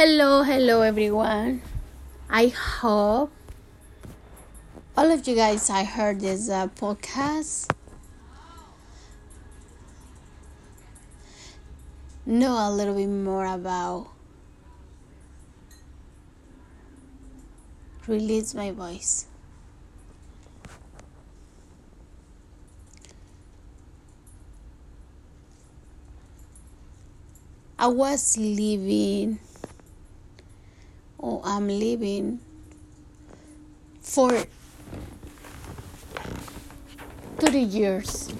Hello, hello everyone. I hope all of you guys I heard this uh, podcast know a little bit more about release my voice. I was living or I'm living for 30 years.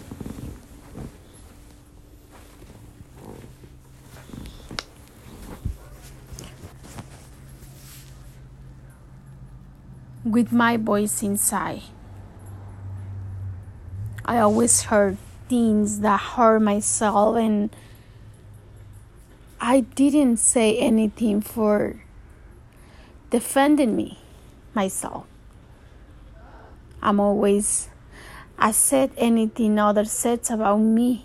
With my voice inside. I always heard things that hurt myself, and I didn't say anything for defending me myself. I'm always I said anything other says about me.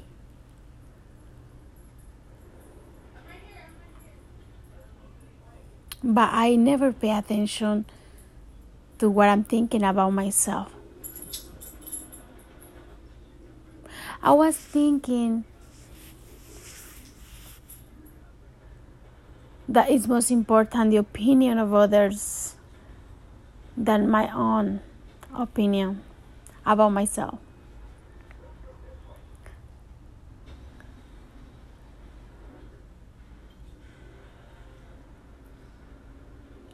But I never pay attention to what I'm thinking about myself. I was thinking that it's most important the opinion of others than my own opinion about myself.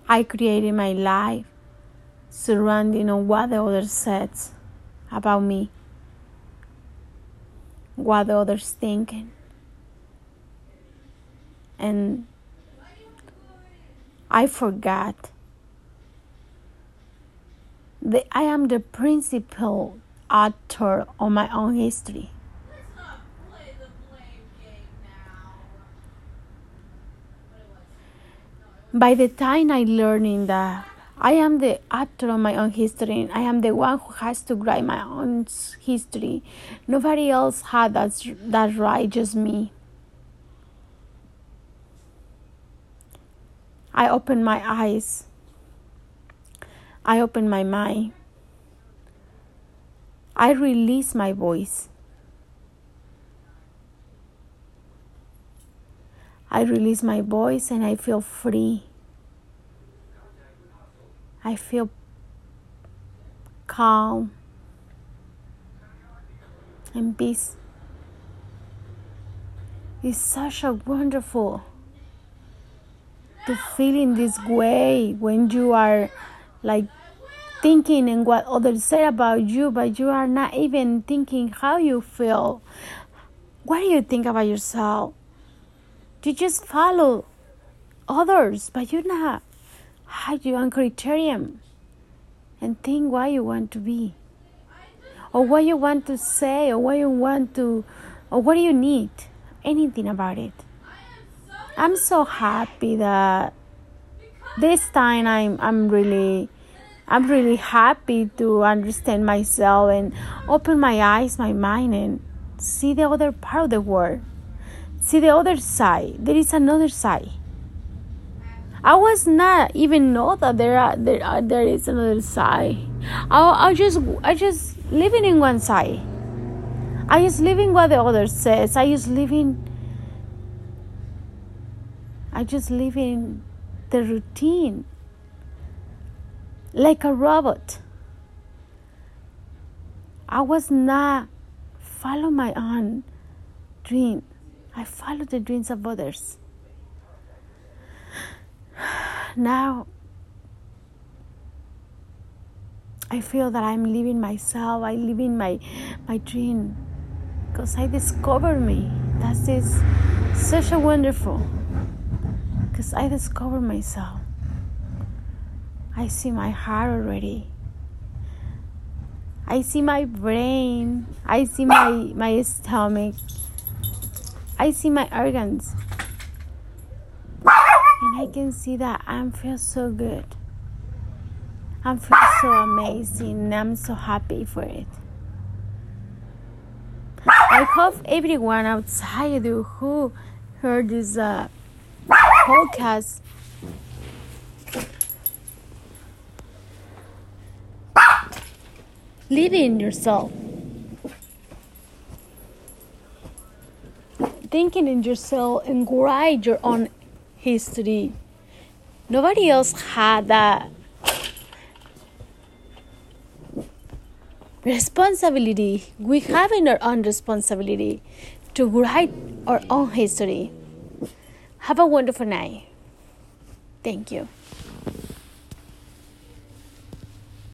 I created my life surrounding on what the others said about me, what the others thinking. And I forgot that I am the principal author of my own history. By the time I learning that I am the author of my own history, I am the one who has to write my own history. Nobody else had that, that right, just me. I open my eyes. I open my mind. I release my voice. I release my voice and I feel free. I feel calm and peace. It's such a wonderful to feel in this way when you are like thinking and what others say about you, but you are not even thinking how you feel. What do you think about yourself? You just follow others, but you're not have your own criterion and think what you want to be, or what you want to say, or what you want to, or what do you need. Anything about it. I'm so happy that this time I'm I'm really I'm really happy to understand myself and open my eyes, my mind and see the other part of the world. See the other side. There is another side. I was not even know that there are there are, there is another side. I I just I just living in one side. I just living what the other says. I just living I just live in the routine like a robot. I was not follow my own dream. I follow the dreams of others. Now I feel that I'm living myself. I live in my my dream because I discover me. That is such a wonderful because I discover myself. I see my heart already. I see my brain. I see my, my stomach. I see my organs. And I can see that I feel so good. I feel so amazing. I'm so happy for it. I hope everyone outside who heard this uh, podcast. Living in yourself. Thinking in yourself and write your own history. Nobody else had that responsibility. We have in our own responsibility to write our own history. Have a wonderful night. Thank you.